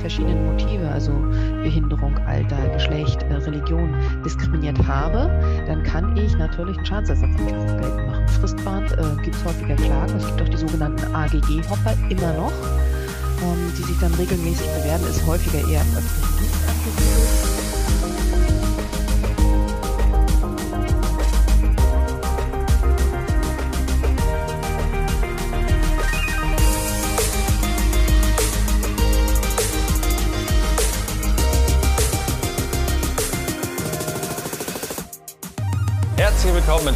verschiedenen Motive, also Behinderung, Alter, Geschlecht, äh, Religion, diskriminiert habe, dann kann ich natürlich einen Schadensersatz geltend machen. Fristbahn äh, gibt es häufiger Klagen. Es gibt auch die sogenannten AGG-Hopper immer noch, ähm, die sich dann regelmäßig bewerben, ist häufiger eher im öffentlichen Dienst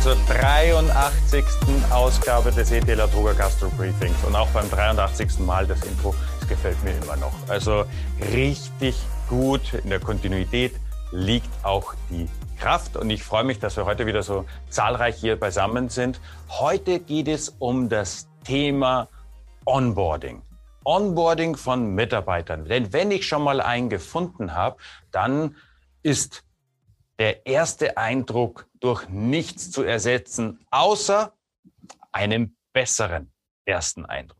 zur 83. Ausgabe des ETL Droger Gastro Briefings und auch beim 83. Mal das Intro. Es gefällt mir immer noch. Also richtig gut in der Kontinuität liegt auch die Kraft und ich freue mich, dass wir heute wieder so zahlreich hier beisammen sind. Heute geht es um das Thema Onboarding. Onboarding von Mitarbeitern. Denn wenn ich schon mal einen gefunden habe, dann ist der erste Eindruck durch nichts zu ersetzen, außer einem besseren ersten Eindruck.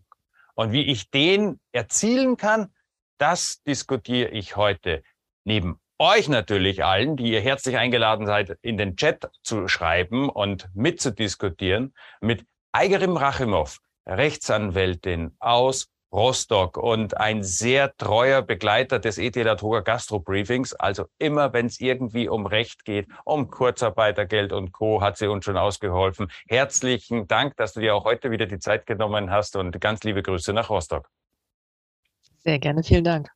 Und wie ich den erzielen kann, das diskutiere ich heute neben euch natürlich allen, die ihr herzlich eingeladen seid, in den Chat zu schreiben und mitzudiskutieren, mit Eigerim Rachimov, Rechtsanwältin aus Rostock und ein sehr treuer Begleiter des ET Latoga Gastro Briefings. Also immer, wenn es irgendwie um Recht geht, um Kurzarbeitergeld und Co., hat sie uns schon ausgeholfen. Herzlichen Dank, dass du dir auch heute wieder die Zeit genommen hast und ganz liebe Grüße nach Rostock. Sehr gerne, vielen Dank.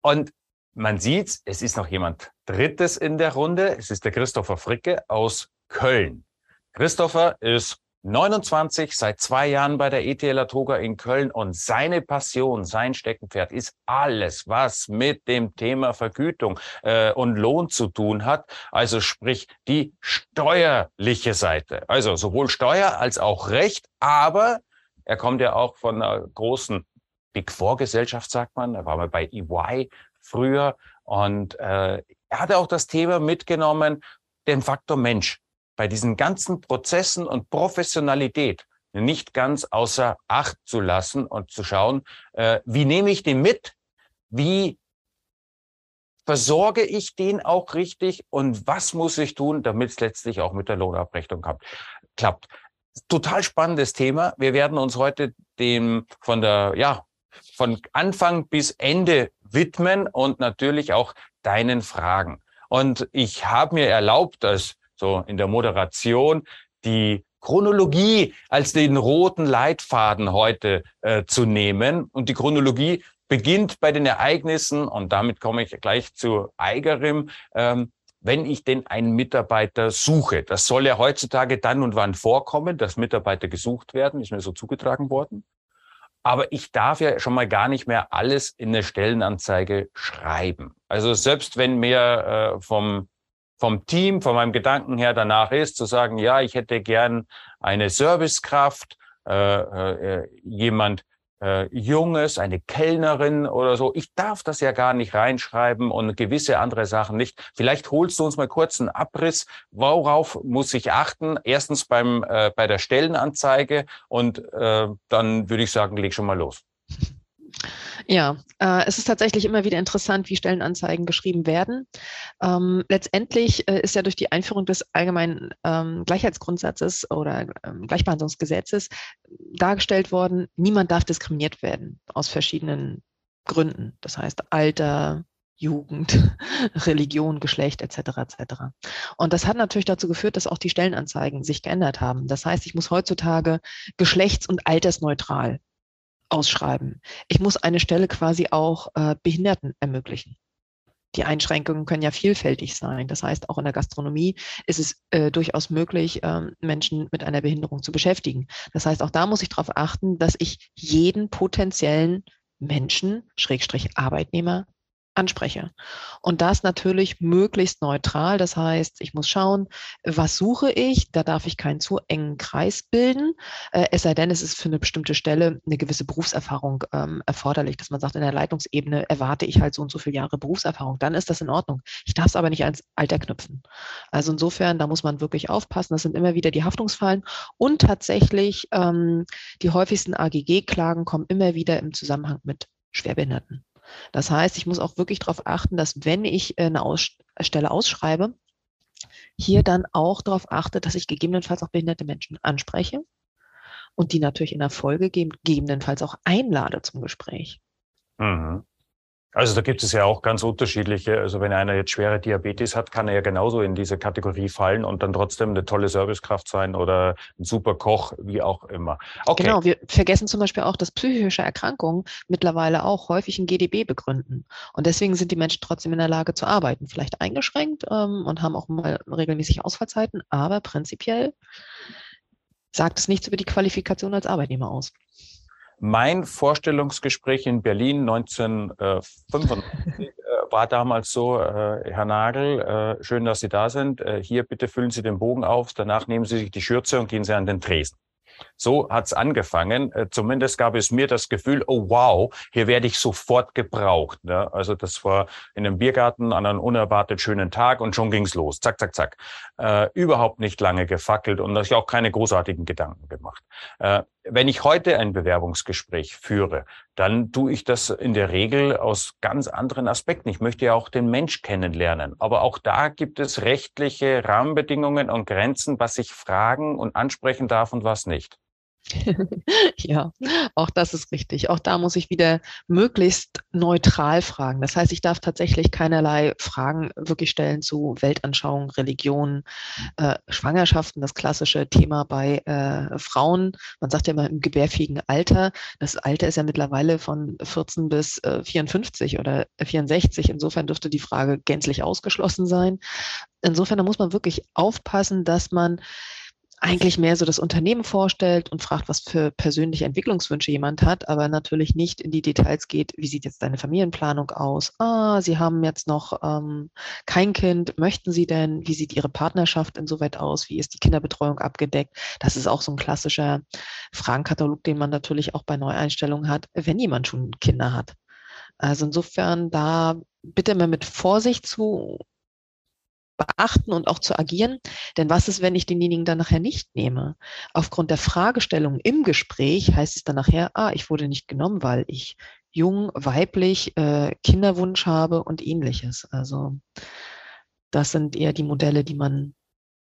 Und man sieht, es ist noch jemand Drittes in der Runde. Es ist der Christopher Fricke aus Köln. Christopher ist 29, seit zwei Jahren bei der ETL Toga in Köln und seine Passion, sein Steckenpferd ist alles, was mit dem Thema Vergütung äh, und Lohn zu tun hat. Also sprich die steuerliche Seite. Also sowohl Steuer als auch Recht, aber er kommt ja auch von einer großen Big Four Gesellschaft, sagt man. Da war mal bei EY früher und äh, er hatte auch das Thema mitgenommen, den Faktor Mensch bei diesen ganzen Prozessen und Professionalität nicht ganz außer Acht zu lassen und zu schauen, äh, wie nehme ich den mit, wie versorge ich den auch richtig und was muss ich tun, damit es letztlich auch mit der Lohnabrechnung klappt. Total spannendes Thema. Wir werden uns heute dem von der, ja, von Anfang bis Ende widmen und natürlich auch deinen Fragen. Und ich habe mir erlaubt, als so in der Moderation, die Chronologie als den roten Leitfaden heute äh, zu nehmen. Und die Chronologie beginnt bei den Ereignissen, und damit komme ich gleich zu Eigerim, ähm, wenn ich denn einen Mitarbeiter suche. Das soll ja heutzutage dann und wann vorkommen, dass Mitarbeiter gesucht werden, ist mir so zugetragen worden. Aber ich darf ja schon mal gar nicht mehr alles in eine Stellenanzeige schreiben. Also selbst wenn mir äh, vom vom Team, von meinem Gedanken her danach ist, zu sagen, ja, ich hätte gern eine Servicekraft, äh, äh, jemand äh, Junges, eine Kellnerin oder so. Ich darf das ja gar nicht reinschreiben und gewisse andere Sachen nicht. Vielleicht holst du uns mal kurz einen Abriss. Worauf muss ich achten? Erstens beim, äh, bei der Stellenanzeige und äh, dann würde ich sagen, leg schon mal los. Ja, äh, es ist tatsächlich immer wieder interessant, wie Stellenanzeigen geschrieben werden. Ähm, letztendlich äh, ist ja durch die Einführung des allgemeinen ähm, Gleichheitsgrundsatzes oder ähm, Gleichbehandlungsgesetzes dargestellt worden, niemand darf diskriminiert werden aus verschiedenen Gründen. Das heißt Alter, Jugend, Religion, Geschlecht etc. etc. Und das hat natürlich dazu geführt, dass auch die Stellenanzeigen sich geändert haben. Das heißt, ich muss heutzutage geschlechts- und altersneutral ausschreiben. Ich muss eine Stelle quasi auch äh, Behinderten ermöglichen. Die Einschränkungen können ja vielfältig sein. Das heißt, auch in der Gastronomie ist es äh, durchaus möglich, ähm, Menschen mit einer Behinderung zu beschäftigen. Das heißt, auch da muss ich darauf achten, dass ich jeden potenziellen Menschen, Schrägstrich Arbeitnehmer, anspreche. Und das natürlich möglichst neutral. Das heißt, ich muss schauen, was suche ich? Da darf ich keinen zu engen Kreis bilden. Äh, es sei denn, es ist für eine bestimmte Stelle eine gewisse Berufserfahrung ähm, erforderlich, dass man sagt, in der Leitungsebene erwarte ich halt so und so viele Jahre Berufserfahrung. Dann ist das in Ordnung. Ich darf es aber nicht ans Alter knüpfen. Also insofern, da muss man wirklich aufpassen. Das sind immer wieder die Haftungsfallen. Und tatsächlich, ähm, die häufigsten AGG-Klagen kommen immer wieder im Zusammenhang mit Schwerbehinderten. Das heißt, ich muss auch wirklich darauf achten, dass wenn ich eine Aus Stelle ausschreibe, hier dann auch darauf achte, dass ich gegebenenfalls auch behinderte Menschen anspreche und die natürlich in der Folge gegebenenfalls auch einlade zum Gespräch. Mhm. Also da gibt es ja auch ganz unterschiedliche. Also wenn einer jetzt schwere Diabetes hat, kann er ja genauso in diese Kategorie fallen und dann trotzdem eine tolle Servicekraft sein oder ein super Koch, wie auch immer. Okay. Genau, wir vergessen zum Beispiel auch, dass psychische Erkrankungen mittlerweile auch häufig ein GDB begründen. Und deswegen sind die Menschen trotzdem in der Lage zu arbeiten. Vielleicht eingeschränkt ähm, und haben auch mal regelmäßig Ausfallzeiten, aber prinzipiell sagt es nichts über die Qualifikation als Arbeitnehmer aus. Mein Vorstellungsgespräch in Berlin 1995 äh, war damals so, äh, Herr Nagel, äh, schön, dass Sie da sind. Hier bitte füllen Sie den Bogen auf, danach nehmen Sie sich die Schürze und gehen Sie an den Tresen. So hat's angefangen. Zumindest gab es mir das Gefühl, oh wow, hier werde ich sofort gebraucht. Ne? Also das war in einem Biergarten an einem unerwartet schönen Tag und schon ging's los. Zack, zack, zack. Überhaupt nicht lange gefackelt und ich auch keine großartigen Gedanken gemacht. Wenn ich heute ein Bewerbungsgespräch führe, dann tue ich das in der Regel aus ganz anderen Aspekten. Ich möchte ja auch den Mensch kennenlernen. Aber auch da gibt es rechtliche Rahmenbedingungen und Grenzen, was ich fragen und ansprechen darf und was nicht. ja, auch das ist richtig. Auch da muss ich wieder möglichst neutral fragen. Das heißt, ich darf tatsächlich keinerlei Fragen wirklich stellen zu Weltanschauung, Religion, äh, Schwangerschaften, das klassische Thema bei äh, Frauen. Man sagt ja immer im gebärfähigen Alter. Das Alter ist ja mittlerweile von 14 bis äh, 54 oder 64. Insofern dürfte die Frage gänzlich ausgeschlossen sein. Insofern, da muss man wirklich aufpassen, dass man eigentlich mehr so das Unternehmen vorstellt und fragt, was für persönliche Entwicklungswünsche jemand hat, aber natürlich nicht in die Details geht, wie sieht jetzt deine Familienplanung aus? Ah, Sie haben jetzt noch ähm, kein Kind, möchten Sie denn? Wie sieht Ihre Partnerschaft insoweit aus? Wie ist die Kinderbetreuung abgedeckt? Das ist auch so ein klassischer Fragenkatalog, den man natürlich auch bei Neueinstellungen hat, wenn jemand schon Kinder hat. Also insofern da bitte mal mit Vorsicht zu beachten und auch zu agieren. Denn was ist, wenn ich denjenigen dann nachher nicht nehme? Aufgrund der Fragestellung im Gespräch heißt es dann nachher, ah, ich wurde nicht genommen, weil ich jung, weiblich, äh, Kinderwunsch habe und ähnliches. Also das sind eher die Modelle, die man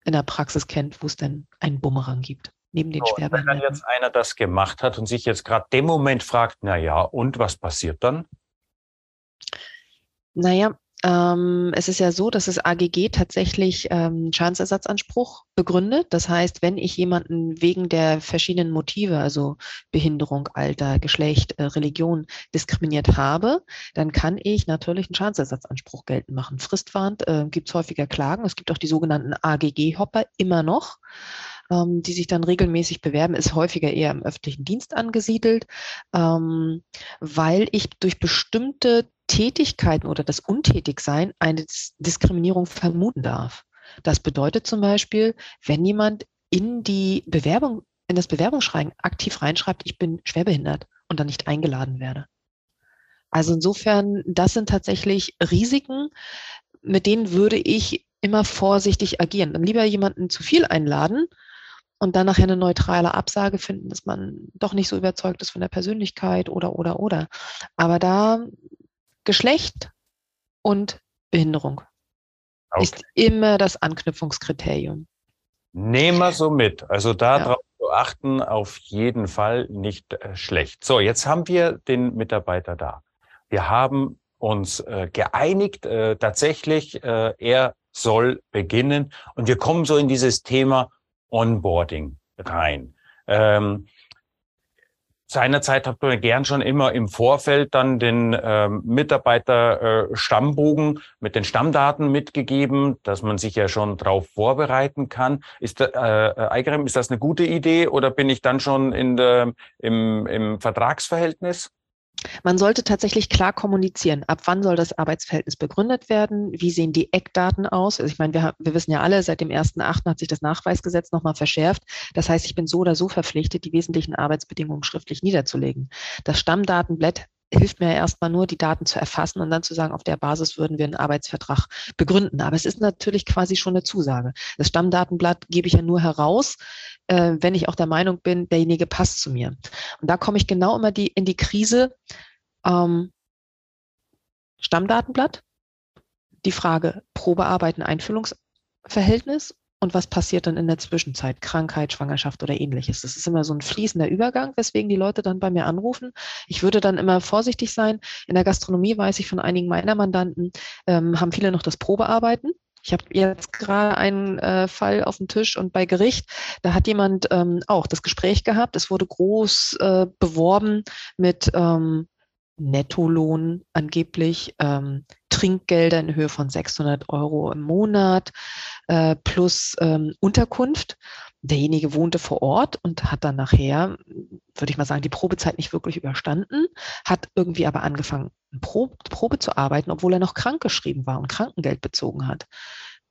in der Praxis kennt, wo es denn einen Bumerang gibt. Neben den so, Wenn dann jetzt einer das gemacht hat und sich jetzt gerade dem Moment fragt, na ja, und was passiert dann? Naja, ähm, es ist ja so, dass das AGG tatsächlich ähm, Schadensersatzanspruch begründet. Das heißt, wenn ich jemanden wegen der verschiedenen Motive, also Behinderung, Alter, Geschlecht, äh, Religion diskriminiert habe, dann kann ich natürlich einen Schadensersatzanspruch geltend machen. Fristwarnt äh, gibt es häufiger Klagen. Es gibt auch die sogenannten AGG-Hopper immer noch ähm, die sich dann regelmäßig bewerben, ist häufiger eher im öffentlichen Dienst angesiedelt, ähm, weil ich durch bestimmte Tätigkeiten oder das Untätigsein eine Diskriminierung vermuten darf. Das bedeutet zum Beispiel, wenn jemand in die Bewerbung, in das Bewerbungsschreiben aktiv reinschreibt, ich bin schwerbehindert und dann nicht eingeladen werde. Also insofern, das sind tatsächlich Risiken, mit denen würde ich immer vorsichtig agieren. Dann lieber jemanden zu viel einladen und dann nachher eine neutrale Absage finden, dass man doch nicht so überzeugt ist von der Persönlichkeit oder, oder, oder. Aber da Geschlecht und Behinderung okay. ist immer das Anknüpfungskriterium. Nehmen wir so mit. Also darauf ja. zu achten, auf jeden Fall nicht äh, schlecht. So, jetzt haben wir den Mitarbeiter da. Wir haben uns äh, geeinigt, äh, tatsächlich, äh, er soll beginnen und wir kommen so in dieses Thema Onboarding rein. Ähm, Seinerzeit hat man gern schon immer im Vorfeld dann den ähm, Mitarbeiter äh, Stammbogen mit den Stammdaten mitgegeben, dass man sich ja schon darauf vorbereiten kann. Ist, äh, äh, Eigerem, ist das eine gute Idee oder bin ich dann schon in der, im, im Vertragsverhältnis? Man sollte tatsächlich klar kommunizieren. Ab wann soll das Arbeitsverhältnis begründet werden? Wie sehen die Eckdaten aus? Also ich meine, wir, wir wissen ja alle, seit dem 1.8. hat sich das Nachweisgesetz nochmal verschärft. Das heißt, ich bin so oder so verpflichtet, die wesentlichen Arbeitsbedingungen schriftlich niederzulegen. Das Stammdatenblatt hilft mir erstmal nur, die Daten zu erfassen und dann zu sagen, auf der Basis würden wir einen Arbeitsvertrag begründen. Aber es ist natürlich quasi schon eine Zusage. Das Stammdatenblatt gebe ich ja nur heraus, äh, wenn ich auch der Meinung bin, derjenige passt zu mir. Und da komme ich genau immer die, in die Krise, ähm, Stammdatenblatt, die Frage Probearbeiten, Einfüllungsverhältnis und was passiert dann in der Zwischenzeit? Krankheit, Schwangerschaft oder ähnliches. Das ist immer so ein fließender Übergang, weswegen die Leute dann bei mir anrufen. Ich würde dann immer vorsichtig sein. In der Gastronomie weiß ich von einigen meiner Mandanten, ähm, haben viele noch das Probearbeiten. Ich habe jetzt gerade einen äh, Fall auf dem Tisch und bei Gericht, da hat jemand ähm, auch das Gespräch gehabt. Es wurde groß äh, beworben mit ähm, Nettolohn angeblich, ähm, Trinkgelder in Höhe von 600 Euro im Monat äh, plus ähm, Unterkunft. Derjenige wohnte vor Ort und hat dann nachher, würde ich mal sagen, die Probezeit nicht wirklich überstanden, hat irgendwie aber angefangen, Probe, Probe zu arbeiten, obwohl er noch krankgeschrieben war und Krankengeld bezogen hat.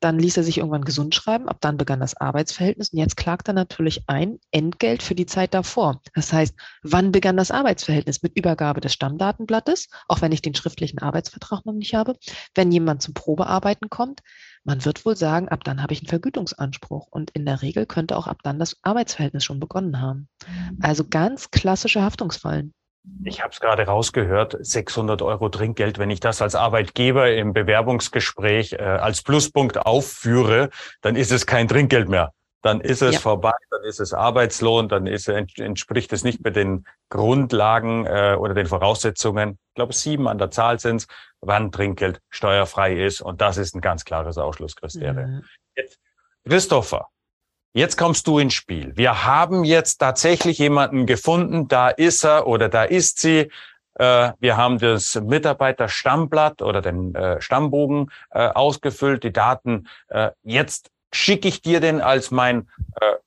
Dann ließ er sich irgendwann gesund schreiben. Ab dann begann das Arbeitsverhältnis. Und jetzt klagt er natürlich ein Entgelt für die Zeit davor. Das heißt, wann begann das Arbeitsverhältnis? Mit Übergabe des Stammdatenblattes, auch wenn ich den schriftlichen Arbeitsvertrag noch nicht habe. Wenn jemand zum Probearbeiten kommt, man wird wohl sagen, ab dann habe ich einen Vergütungsanspruch. Und in der Regel könnte auch ab dann das Arbeitsverhältnis schon begonnen haben. Also ganz klassische Haftungsfallen. Ich habe es gerade rausgehört, 600 Euro Trinkgeld. Wenn ich das als Arbeitgeber im Bewerbungsgespräch äh, als Pluspunkt aufführe, dann ist es kein Trinkgeld mehr. Dann ist es ja. vorbei, dann ist es Arbeitslohn, dann ist, entspricht es nicht mehr den Grundlagen äh, oder den Voraussetzungen. Ich glaube, sieben an der Zahl sind wann Trinkgeld steuerfrei ist. Und das ist ein ganz klares Ausschlusskriterium. Mhm. Jetzt, Christopher, Jetzt kommst du ins Spiel. Wir haben jetzt tatsächlich jemanden gefunden, da ist er oder da ist sie. Äh, wir haben das Mitarbeiterstammblatt oder den äh, Stammbogen äh, ausgefüllt, die Daten. Jetzt schicke ich dir den als mein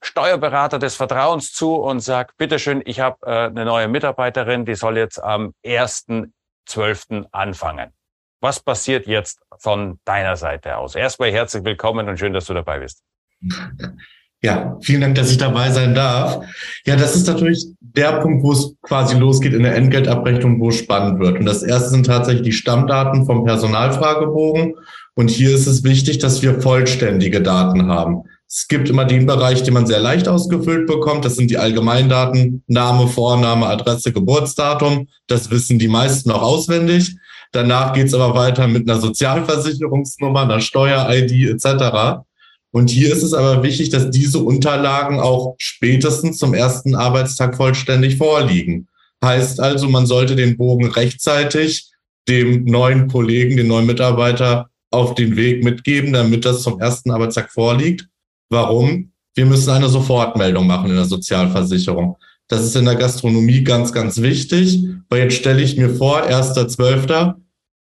Steuerberater des Vertrauens zu und sag, bitteschön, ich habe eine neue Mitarbeiterin, die soll jetzt am 1.12. anfangen. Was passiert jetzt von deiner Seite aus? Erstmal herzlich willkommen und schön, dass du dabei bist. Ja, vielen Dank, dass ich dabei sein darf. Ja, das ist natürlich der Punkt, wo es quasi losgeht in der Entgeltabrechnung, wo es spannend wird. Und das erste sind tatsächlich die Stammdaten vom Personalfragebogen. Und hier ist es wichtig, dass wir vollständige Daten haben. Es gibt immer den Bereich, den man sehr leicht ausgefüllt bekommt. Das sind die Allgemeindaten, Name, Vorname, Adresse, Geburtsdatum. Das wissen die meisten noch auswendig. Danach geht's aber weiter mit einer Sozialversicherungsnummer, einer Steuer-ID etc. Und hier ist es aber wichtig, dass diese Unterlagen auch spätestens zum ersten Arbeitstag vollständig vorliegen. Heißt also, man sollte den Bogen rechtzeitig dem neuen Kollegen, den neuen Mitarbeiter auf den Weg mitgeben, damit das zum ersten Arbeitstag vorliegt. Warum? Wir müssen eine Sofortmeldung machen in der Sozialversicherung. Das ist in der Gastronomie ganz, ganz wichtig, weil jetzt stelle ich mir vor, 1.12.,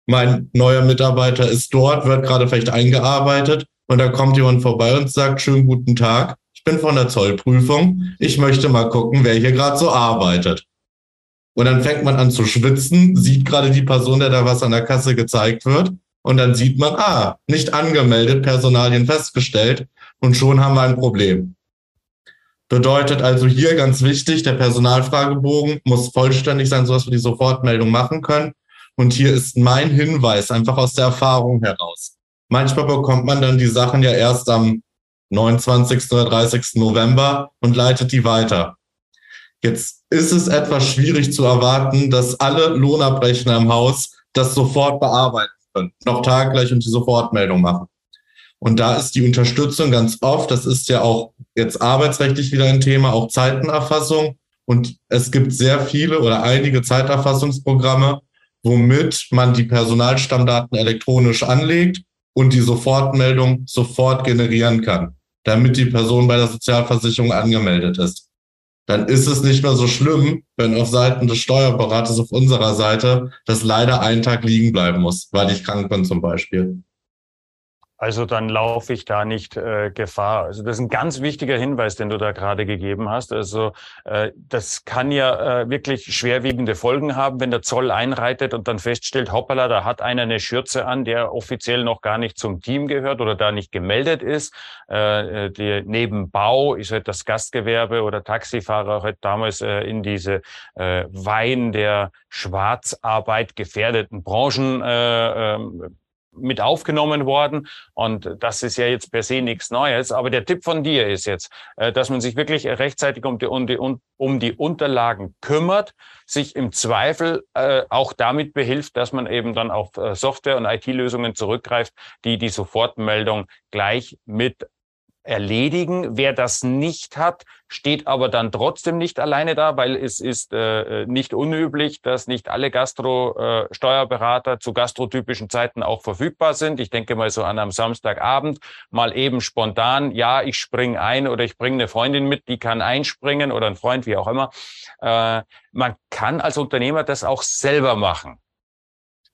mein neuer Mitarbeiter ist dort, wird gerade vielleicht eingearbeitet und da kommt jemand vorbei und sagt, schönen guten Tag, ich bin von der Zollprüfung, ich möchte mal gucken, wer hier gerade so arbeitet. Und dann fängt man an zu schwitzen, sieht gerade die Person, der da was an der Kasse gezeigt wird. Und dann sieht man, ah, nicht angemeldet, Personalien festgestellt. Und schon haben wir ein Problem. Bedeutet also hier ganz wichtig, der Personalfragebogen muss vollständig sein, sodass wir die Sofortmeldung machen können. Und hier ist mein Hinweis einfach aus der Erfahrung heraus. Manchmal bekommt man dann die Sachen ja erst am 29. oder 30. November und leitet die weiter. Jetzt ist es etwas schwierig zu erwarten, dass alle Lohnabrechner im Haus das sofort bearbeiten können, noch taggleich und die Sofortmeldung machen. Und da ist die Unterstützung ganz oft, das ist ja auch jetzt arbeitsrechtlich wieder ein Thema, auch Zeitenerfassung. Und es gibt sehr viele oder einige Zeiterfassungsprogramme, womit man die Personalstammdaten elektronisch anlegt und die Sofortmeldung sofort generieren kann, damit die Person bei der Sozialversicherung angemeldet ist. Dann ist es nicht mehr so schlimm, wenn auf Seiten des Steuerberaters auf unserer Seite das leider einen Tag liegen bleiben muss, weil ich krank bin zum Beispiel. Also dann laufe ich da nicht äh, Gefahr. Also das ist ein ganz wichtiger Hinweis, den du da gerade gegeben hast. Also äh, das kann ja äh, wirklich schwerwiegende Folgen haben, wenn der Zoll einreitet und dann feststellt, hoppala, da hat einer eine Schürze an, der offiziell noch gar nicht zum Team gehört oder da nicht gemeldet ist. Äh, äh die Nebenbau ist halt das Gastgewerbe oder Taxifahrer halt damals äh, in diese äh, Wein der Schwarzarbeit gefährdeten Branchen äh, äh, mit aufgenommen worden. Und das ist ja jetzt per se nichts Neues. Aber der Tipp von dir ist jetzt, äh, dass man sich wirklich rechtzeitig um die, um die, um die Unterlagen kümmert, sich im Zweifel äh, auch damit behilft, dass man eben dann auf äh, Software- und IT-Lösungen zurückgreift, die die Sofortmeldung gleich mit erledigen. Wer das nicht hat, steht aber dann trotzdem nicht alleine da, weil es ist äh, nicht unüblich, dass nicht alle Gastro-Steuerberater äh, zu gastrotypischen Zeiten auch verfügbar sind. Ich denke mal so an einem Samstagabend mal eben spontan, ja, ich springe ein oder ich bringe eine Freundin mit, die kann einspringen oder ein Freund, wie auch immer. Äh, man kann als Unternehmer das auch selber machen.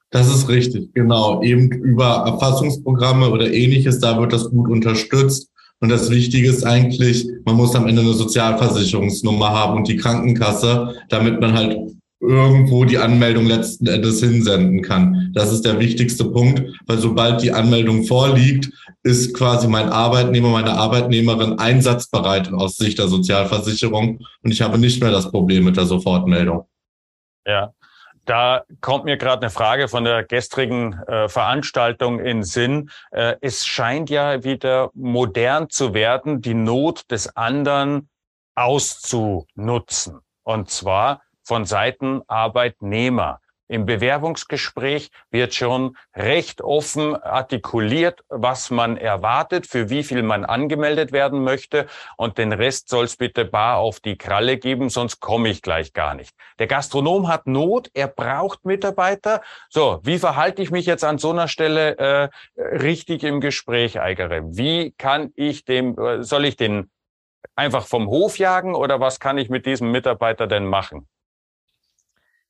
Das ist richtig, genau. Eben über Erfassungsprogramme oder ähnliches, da wird das gut unterstützt. Und das Wichtige ist eigentlich, man muss am Ende eine Sozialversicherungsnummer haben und die Krankenkasse, damit man halt irgendwo die Anmeldung letzten Endes hinsenden kann. Das ist der wichtigste Punkt, weil sobald die Anmeldung vorliegt, ist quasi mein Arbeitnehmer, meine Arbeitnehmerin einsatzbereit aus Sicht der Sozialversicherung und ich habe nicht mehr das Problem mit der Sofortmeldung. Ja, da kommt mir gerade eine Frage von der gestrigen äh, Veranstaltung in Sinn. Äh, es scheint ja wieder modern zu werden, die Not des anderen auszunutzen. Und zwar von Seiten Arbeitnehmer. Im Bewerbungsgespräch wird schon recht offen artikuliert, was man erwartet, für wie viel man angemeldet werden möchte und den Rest soll es bitte bar auf die Kralle geben, sonst komme ich gleich gar nicht. Der Gastronom hat Not, er braucht Mitarbeiter. So, wie verhalte ich mich jetzt an so einer Stelle äh, richtig im Gespräch, Eigere? Wie kann ich dem, äh, soll ich den einfach vom Hof jagen oder was kann ich mit diesem Mitarbeiter denn machen?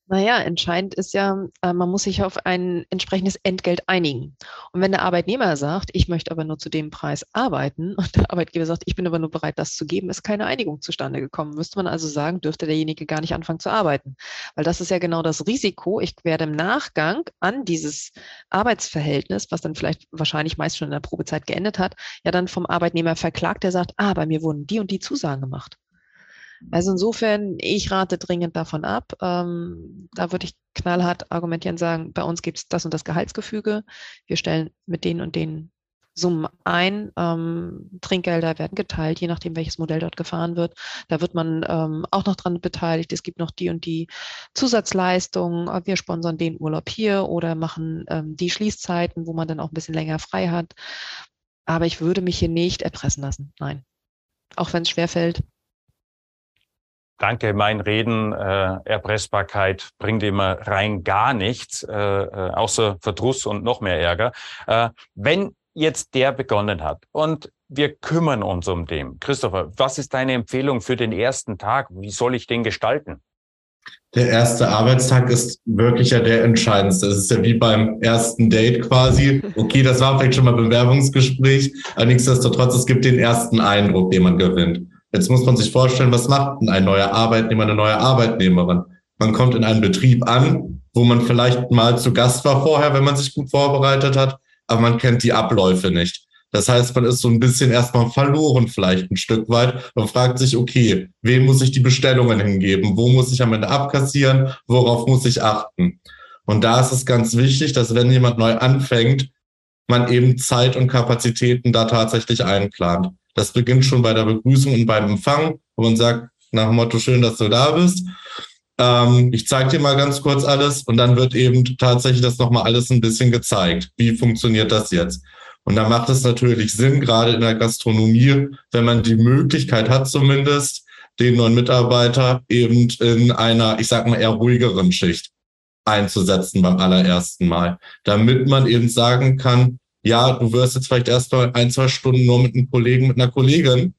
Naja, entscheidend ist ja, äh, man muss sich auf ein entsprechendes Entgelt einigen. Und wenn der Arbeitnehmer sagt, ich möchte aber nur zu dem Preis arbeiten und der Arbeitgeber sagt, ich bin aber nur bereit, das zu geben, ist keine Einigung zustande gekommen. Müsste man also sagen, dürfte derjenige gar nicht anfangen zu arbeiten. Weil das ist ja genau das Risiko. Ich werde im Nachgang an dieses Arbeitsverhältnis, was dann vielleicht wahrscheinlich meist schon in der Probezeit geendet hat, ja dann vom Arbeitnehmer verklagt, der sagt, ah, bei mir wurden die und die Zusagen gemacht. Also insofern, ich rate dringend davon ab. Ähm, da würde ich knallhart argumentieren sagen, bei uns gibt es das und das Gehaltsgefüge. Wir stellen mit denen und den Summen ein. Ähm, Trinkgelder werden geteilt, je nachdem, welches Modell dort gefahren wird. Da wird man ähm, auch noch dran beteiligt. Es gibt noch die und die Zusatzleistungen. Wir sponsern den Urlaub hier oder machen ähm, die Schließzeiten, wo man dann auch ein bisschen länger frei hat. Aber ich würde mich hier nicht erpressen lassen. Nein. Auch wenn es schwerfällt, Danke, mein Reden, äh, Erpressbarkeit bringt immer rein gar nichts, äh, äh, außer Verdruss und noch mehr Ärger. Äh, wenn jetzt der begonnen hat und wir kümmern uns um den. Christopher, was ist deine Empfehlung für den ersten Tag? Wie soll ich den gestalten? Der erste Arbeitstag ist wirklich ja der entscheidendste. Es ist ja wie beim ersten Date quasi. Okay, das war vielleicht schon mal Bewerbungsgespräch, aber nichtsdestotrotz, es gibt den ersten Eindruck, den man gewinnt. Jetzt muss man sich vorstellen, was macht denn ein neuer Arbeitnehmer, eine neue Arbeitnehmerin? Man kommt in einen Betrieb an, wo man vielleicht mal zu Gast war vorher, wenn man sich gut vorbereitet hat, aber man kennt die Abläufe nicht. Das heißt, man ist so ein bisschen erstmal verloren vielleicht ein Stück weit und fragt sich, okay, wem muss ich die Bestellungen hingeben? Wo muss ich am Ende abkassieren? Worauf muss ich achten? Und da ist es ganz wichtig, dass wenn jemand neu anfängt, man eben Zeit und Kapazitäten da tatsächlich einplant. Das beginnt schon bei der Begrüßung und beim Empfang, wo man sagt, nach dem Motto, schön, dass du da bist. Ähm, ich zeige dir mal ganz kurz alles und dann wird eben tatsächlich das nochmal alles ein bisschen gezeigt. Wie funktioniert das jetzt? Und da macht es natürlich Sinn, gerade in der Gastronomie, wenn man die Möglichkeit hat zumindest, den neuen Mitarbeiter eben in einer, ich sag mal, eher ruhigeren Schicht einzusetzen beim allerersten Mal, damit man eben sagen kann, ja, du wirst jetzt vielleicht erst mal ein, zwei Stunden nur mit einem Kollegen, mit einer Kollegin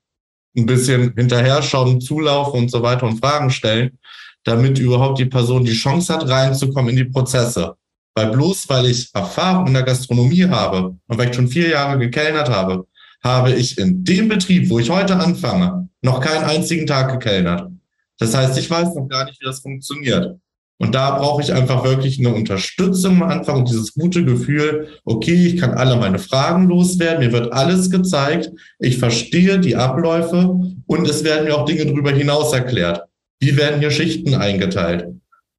ein bisschen hinterher schauen, zulaufen und so weiter und Fragen stellen, damit überhaupt die Person die Chance hat, reinzukommen in die Prozesse. Weil bloß weil ich Erfahrung in der Gastronomie habe und weil ich schon vier Jahre gekellnert habe, habe ich in dem Betrieb, wo ich heute anfange, noch keinen einzigen Tag gekellnert. Das heißt, ich weiß noch gar nicht, wie das funktioniert. Und da brauche ich einfach wirklich eine Unterstützung am Anfang und dieses gute Gefühl, okay, ich kann alle meine Fragen loswerden, mir wird alles gezeigt, ich verstehe die Abläufe und es werden mir auch Dinge darüber hinaus erklärt. Wie werden hier Schichten eingeteilt?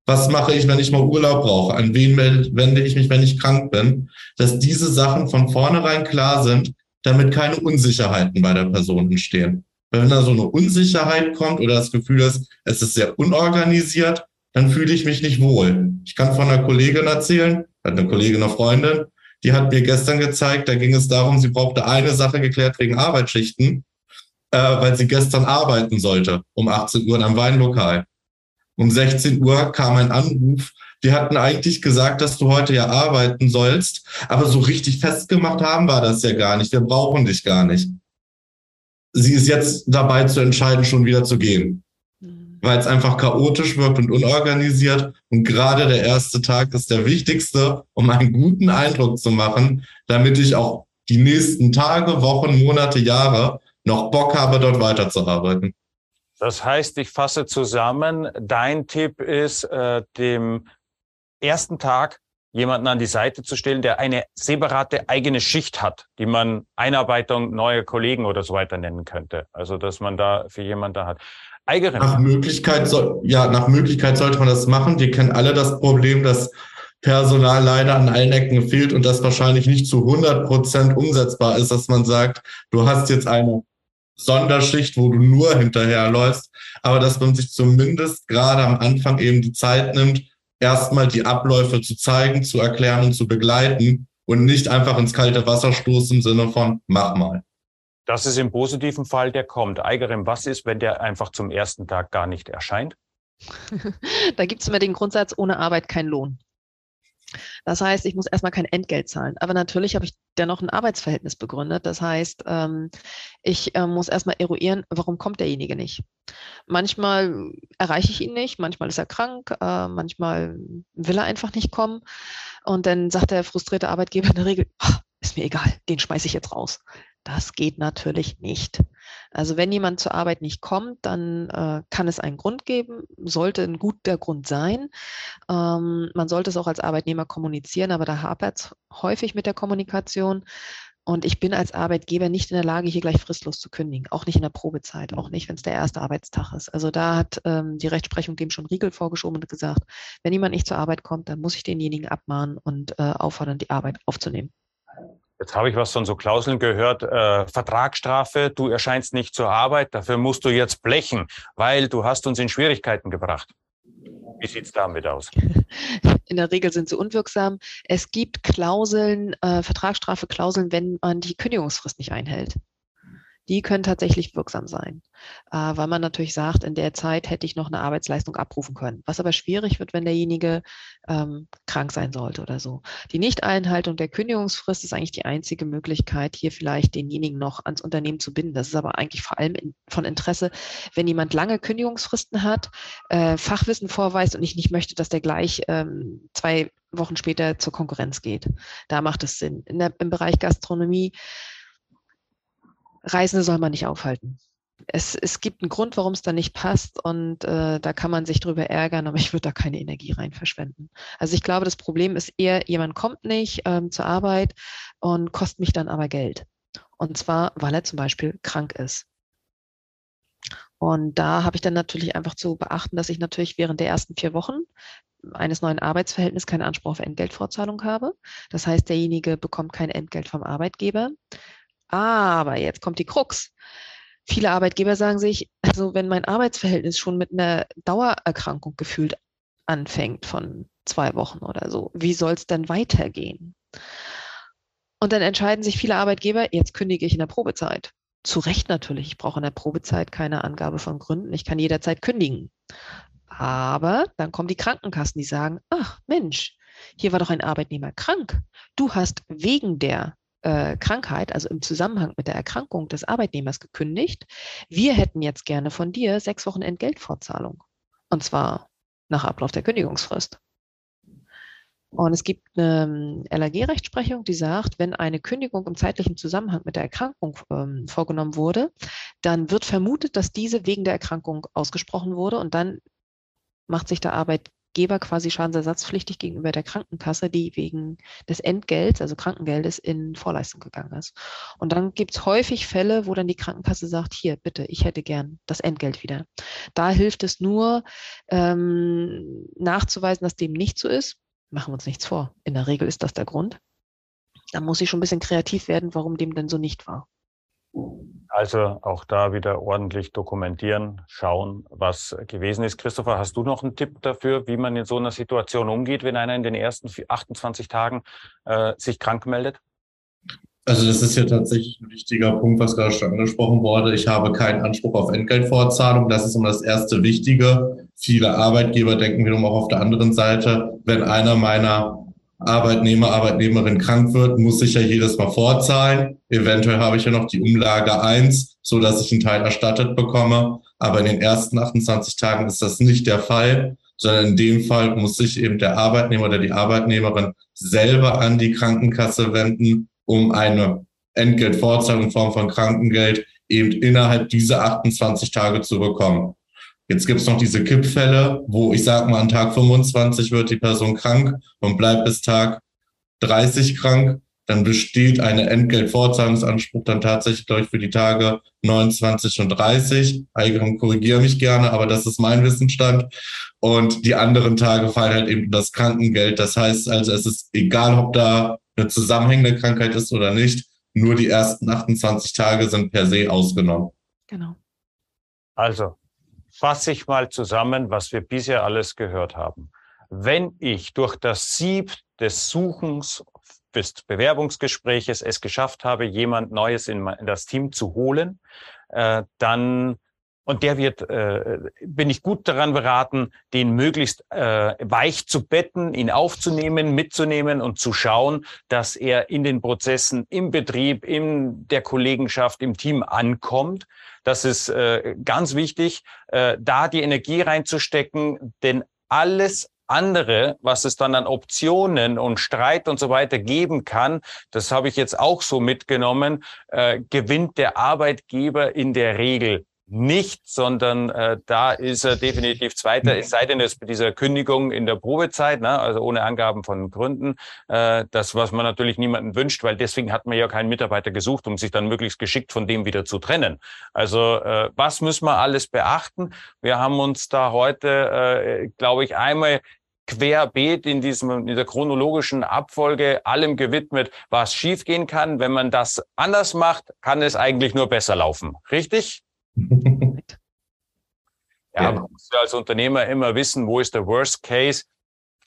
Was mache ich, wenn ich mal Urlaub brauche? An wen wende ich mich, wenn ich krank bin? Dass diese Sachen von vornherein klar sind, damit keine Unsicherheiten bei der Person entstehen. Wenn da so eine Unsicherheit kommt oder das Gefühl ist, es ist sehr unorganisiert, dann fühle ich mich nicht wohl. Ich kann von einer Kollegin erzählen, hat eine Kollegin, eine Freundin, die hat mir gestern gezeigt, da ging es darum, sie brauchte eine Sache geklärt wegen Arbeitsschichten, äh, weil sie gestern arbeiten sollte, um 18 Uhr in einem Weinlokal. Um 16 Uhr kam ein Anruf. Wir hatten eigentlich gesagt, dass du heute ja arbeiten sollst, aber so richtig festgemacht haben war das ja gar nicht. Wir brauchen dich gar nicht. Sie ist jetzt dabei zu entscheiden, schon wieder zu gehen weil es einfach chaotisch wirkt und unorganisiert. Und gerade der erste Tag ist der wichtigste, um einen guten Eindruck zu machen, damit ich auch die nächsten Tage, Wochen, Monate, Jahre noch Bock habe, dort weiterzuarbeiten. Das heißt, ich fasse zusammen, dein Tipp ist, äh, dem ersten Tag jemanden an die Seite zu stellen, der eine separate eigene Schicht hat, die man Einarbeitung neue Kollegen oder so weiter nennen könnte. Also, dass man da für jemanden da hat. Eigerin. Nach Möglichkeit, soll, ja, nach Möglichkeit sollte man das machen. Wir kennen alle das Problem, dass Personal leider an allen Ecken fehlt und das wahrscheinlich nicht zu 100 Prozent umsetzbar ist, dass man sagt, du hast jetzt eine Sonderschicht, wo du nur hinterherläufst, aber dass man sich zumindest gerade am Anfang eben die Zeit nimmt, erstmal die Abläufe zu zeigen, zu erklären und zu begleiten und nicht einfach ins kalte Wasser stoßen im Sinne von mach mal. Das ist im positiven Fall, der kommt. Eigerem, was ist, wenn der einfach zum ersten Tag gar nicht erscheint? da gibt es immer den Grundsatz, ohne Arbeit kein Lohn. Das heißt, ich muss erstmal kein Entgelt zahlen. Aber natürlich habe ich dennoch ein Arbeitsverhältnis begründet. Das heißt, ähm, ich äh, muss erstmal eruieren, warum kommt derjenige nicht. Manchmal erreiche ich ihn nicht, manchmal ist er krank, äh, manchmal will er einfach nicht kommen. Und dann sagt der frustrierte Arbeitgeber in der Regel, oh, ist mir egal, den schmeiße ich jetzt raus. Das geht natürlich nicht. Also wenn jemand zur Arbeit nicht kommt, dann äh, kann es einen Grund geben, sollte ein guter Grund sein. Ähm, man sollte es auch als Arbeitnehmer kommunizieren, aber da hapert es häufig mit der Kommunikation. Und ich bin als Arbeitgeber nicht in der Lage, hier gleich fristlos zu kündigen, auch nicht in der Probezeit, auch nicht, wenn es der erste Arbeitstag ist. Also da hat ähm, die Rechtsprechung dem schon Riegel vorgeschoben und gesagt, wenn jemand nicht zur Arbeit kommt, dann muss ich denjenigen abmahnen und äh, auffordern, die Arbeit aufzunehmen. Jetzt habe ich was von so Klauseln gehört, äh, Vertragsstrafe, du erscheinst nicht zur Arbeit, dafür musst du jetzt blechen, weil du hast uns in Schwierigkeiten gebracht. Wie sieht es damit aus? In der Regel sind sie unwirksam. Es gibt Klauseln, äh, Vertragsstrafeklauseln, wenn man die Kündigungsfrist nicht einhält die können tatsächlich wirksam sein, äh, weil man natürlich sagt, in der Zeit hätte ich noch eine Arbeitsleistung abrufen können. Was aber schwierig wird, wenn derjenige ähm, krank sein sollte oder so. Die Nichteinhaltung der Kündigungsfrist ist eigentlich die einzige Möglichkeit, hier vielleicht denjenigen noch ans Unternehmen zu binden. Das ist aber eigentlich vor allem in, von Interesse, wenn jemand lange Kündigungsfristen hat, äh, Fachwissen vorweist und ich nicht möchte, dass der gleich ähm, zwei Wochen später zur Konkurrenz geht. Da macht es Sinn. Der, Im Bereich Gastronomie Reisende soll man nicht aufhalten. Es, es gibt einen Grund, warum es da nicht passt und äh, da kann man sich drüber ärgern, aber ich würde da keine Energie rein verschwenden. Also ich glaube, das Problem ist eher, jemand kommt nicht ähm, zur Arbeit und kostet mich dann aber Geld. Und zwar, weil er zum Beispiel krank ist. Und da habe ich dann natürlich einfach zu beachten, dass ich natürlich während der ersten vier Wochen eines neuen Arbeitsverhältnisses keinen Anspruch auf Entgeltfortzahlung habe. Das heißt, derjenige bekommt kein Entgelt vom Arbeitgeber. Aber jetzt kommt die Krux. Viele Arbeitgeber sagen sich, also wenn mein Arbeitsverhältnis schon mit einer Dauererkrankung gefühlt anfängt von zwei Wochen oder so, wie soll es dann weitergehen? Und dann entscheiden sich viele Arbeitgeber, jetzt kündige ich in der Probezeit. Zu Recht natürlich, ich brauche in der Probezeit keine Angabe von Gründen, ich kann jederzeit kündigen. Aber dann kommen die Krankenkassen, die sagen, ach Mensch, hier war doch ein Arbeitnehmer krank. Du hast wegen der äh, Krankheit, also im Zusammenhang mit der Erkrankung des Arbeitnehmers gekündigt. Wir hätten jetzt gerne von dir sechs Wochen Entgeltfortzahlung. Und zwar nach Ablauf der Kündigungsfrist. Und es gibt eine ähm, LAG-Rechtsprechung, die sagt, wenn eine Kündigung im zeitlichen Zusammenhang mit der Erkrankung ähm, vorgenommen wurde, dann wird vermutet, dass diese wegen der Erkrankung ausgesprochen wurde und dann macht sich der Arbeit Arbeitgeber quasi schadensersatzpflichtig gegenüber der Krankenkasse, die wegen des Entgelts, also Krankengeldes, in Vorleistung gegangen ist. Und dann gibt es häufig Fälle, wo dann die Krankenkasse sagt, hier, bitte, ich hätte gern das Entgelt wieder. Da hilft es nur, ähm, nachzuweisen, dass dem nicht so ist. Machen wir uns nichts vor. In der Regel ist das der Grund. Da muss ich schon ein bisschen kreativ werden, warum dem denn so nicht war. Also auch da wieder ordentlich dokumentieren, schauen, was gewesen ist. Christopher, hast du noch einen Tipp dafür, wie man in so einer Situation umgeht, wenn einer in den ersten 28 Tagen äh, sich krank meldet? Also das ist ja tatsächlich ein wichtiger Punkt, was gerade schon angesprochen wurde. Ich habe keinen Anspruch auf Entgeltfortzahlung. Das ist immer das erste Wichtige. Viele Arbeitgeber denken wiederum auch auf der anderen Seite, wenn einer meiner Arbeitnehmer, Arbeitnehmerin krank wird, muss ich ja jedes Mal vorzahlen. Eventuell habe ich ja noch die Umlage eins, so dass ich einen Teil erstattet bekomme. Aber in den ersten 28 Tagen ist das nicht der Fall, sondern in dem Fall muss sich eben der Arbeitnehmer oder die Arbeitnehmerin selber an die Krankenkasse wenden, um eine Entgeltfortzahlung in Form von Krankengeld eben innerhalb dieser 28 Tage zu bekommen. Jetzt gibt's noch diese Kippfälle, wo ich sag mal, an Tag 25 wird die Person krank und bleibt bis Tag 30 krank. Dann besteht eine Entgeltfortzahlungsanspruch dann tatsächlich, glaube ich, für die Tage 29 und 30. Eigenen korrigiere mich gerne, aber das ist mein Wissensstand. Und die anderen Tage fallen halt eben das Krankengeld. Das heißt also, es ist egal, ob da eine zusammenhängende Krankheit ist oder nicht. Nur die ersten 28 Tage sind per se ausgenommen. Genau. Also, fasse ich mal zusammen, was wir bisher alles gehört haben. Wenn ich durch das Sieb des Suchens des Bewerbungsgespräches es geschafft habe, jemand Neues in, das Team zu holen, äh, dann und der wird, äh, bin ich gut daran beraten, den möglichst äh, weich zu betten, ihn aufzunehmen, mitzunehmen und zu schauen, dass er in den Prozessen im Betrieb, in der Kollegenschaft, im Team ankommt. Das ist äh, ganz wichtig, äh, da die Energie reinzustecken, denn alles andere, was es dann an Optionen und Streit und so weiter geben kann, das habe ich jetzt auch so mitgenommen, äh, gewinnt der Arbeitgeber in der Regel nicht, sondern äh, da ist er definitiv Zweiter, es sei denn, es bei dieser Kündigung in der Probezeit, ne, also ohne Angaben von Gründen, äh, das, was man natürlich niemanden wünscht, weil deswegen hat man ja keinen Mitarbeiter gesucht, um sich dann möglichst geschickt von dem wieder zu trennen. Also äh, was müssen wir alles beachten? Wir haben uns da heute, äh, glaube ich, einmal querbeet in diesem, in der chronologischen Abfolge allem gewidmet, was schiefgehen kann. Wenn man das anders macht, kann es eigentlich nur besser laufen. Richtig? Ja, man muss ja als Unternehmer immer wissen, wo ist der Worst Case?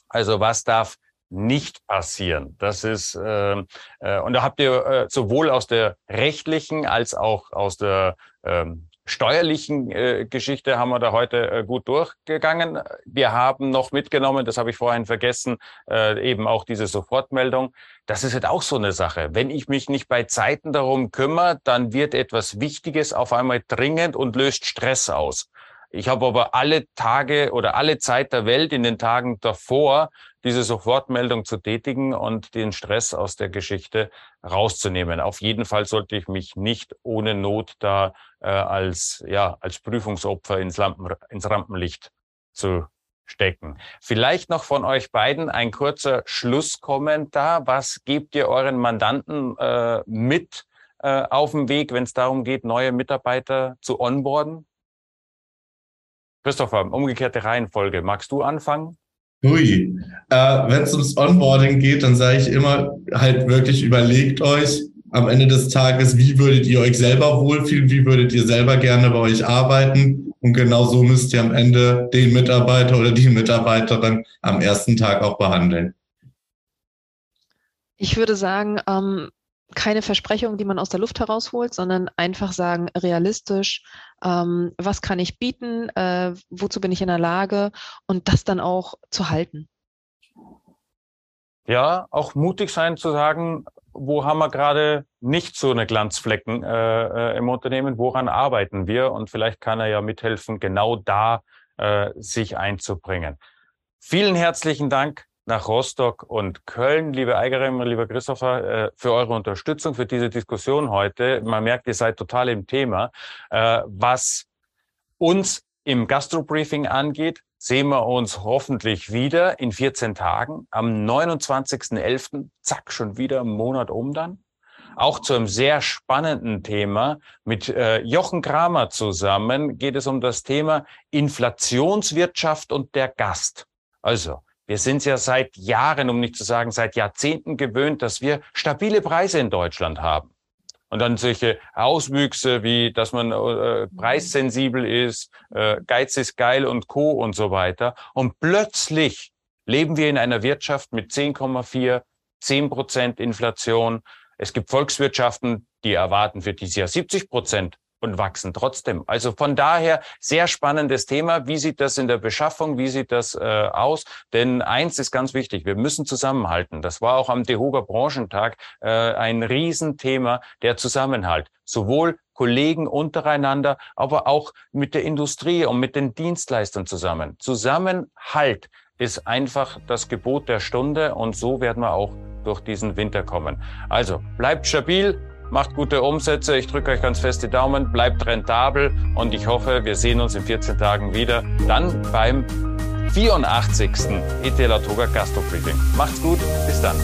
Also was darf nicht passieren. Das ist äh, äh, und da habt ihr äh, sowohl aus der rechtlichen als auch aus der ähm, steuerlichen äh, Geschichte haben wir da heute äh, gut durchgegangen. Wir haben noch mitgenommen, das habe ich vorhin vergessen, äh, eben auch diese Sofortmeldung. Das ist halt auch so eine Sache. Wenn ich mich nicht bei Zeiten darum kümmere, dann wird etwas Wichtiges auf einmal dringend und löst Stress aus. Ich habe aber alle Tage oder alle Zeit der Welt in den Tagen davor, diese Sofortmeldung zu tätigen und den Stress aus der Geschichte rauszunehmen. Auf jeden Fall sollte ich mich nicht ohne Not da äh, als, ja, als Prüfungsopfer ins, Lampen, ins Rampenlicht zu stecken. Vielleicht noch von euch beiden ein kurzer Schlusskommentar. Was gebt ihr euren Mandanten äh, mit äh, auf dem Weg, wenn es darum geht, neue Mitarbeiter zu onboarden? Christopher, umgekehrte Reihenfolge. Magst du anfangen? Hui. Äh, Wenn es ums Onboarding geht, dann sage ich immer halt wirklich überlegt euch am Ende des Tages, wie würdet ihr euch selber wohlfühlen, wie würdet ihr selber gerne bei euch arbeiten und genau so müsst ihr am Ende den Mitarbeiter oder die Mitarbeiterin am ersten Tag auch behandeln. Ich würde sagen, ähm, keine Versprechungen, die man aus der Luft herausholt, sondern einfach sagen, realistisch, ähm, was kann ich bieten, äh, wozu bin ich in der Lage und das dann auch zu halten. Ja, auch mutig sein zu sagen, wo haben wir gerade nicht so eine Glanzflecken äh, äh, im Unternehmen, woran arbeiten wir und vielleicht kann er ja mithelfen, genau da äh, sich einzubringen. Vielen herzlichen Dank nach Rostock und Köln. Liebe Eigerin, lieber Christopher, äh, für eure Unterstützung, für diese Diskussion heute. Man merkt, ihr seid total im Thema. Äh, was uns im Gastro-Briefing angeht, sehen wir uns hoffentlich wieder in 14 Tagen am 29.11. Zack, schon wieder einen Monat um dann. Auch zu einem sehr spannenden Thema mit äh, Jochen Kramer zusammen geht es um das Thema Inflationswirtschaft und der Gast. Also, wir sind ja seit Jahren, um nicht zu sagen seit Jahrzehnten gewöhnt, dass wir stabile Preise in Deutschland haben. Und dann solche Auswüchse wie, dass man äh, preissensibel ist, äh, Geiz ist geil und Co. und so weiter. Und plötzlich leben wir in einer Wirtschaft mit 10,4, 10 Prozent Inflation. Es gibt Volkswirtschaften, die erwarten für dieses Jahr 70 Prozent und wachsen trotzdem. Also von daher sehr spannendes Thema. Wie sieht das in der Beschaffung? Wie sieht das äh, aus? Denn eins ist ganz wichtig. Wir müssen zusammenhalten. Das war auch am DEHOGA Branchentag äh, ein Riesenthema, der Zusammenhalt. Sowohl Kollegen untereinander, aber auch mit der Industrie und mit den Dienstleistern zusammen. Zusammenhalt ist einfach das Gebot der Stunde und so werden wir auch durch diesen Winter kommen. Also bleibt stabil, macht gute Umsätze. Ich drücke euch ganz fest die Daumen, bleibt rentabel und ich hoffe, wir sehen uns in 14 Tagen wieder. Dann beim 84. ETL Toga Gastro Briefing. Macht's gut, bis dann.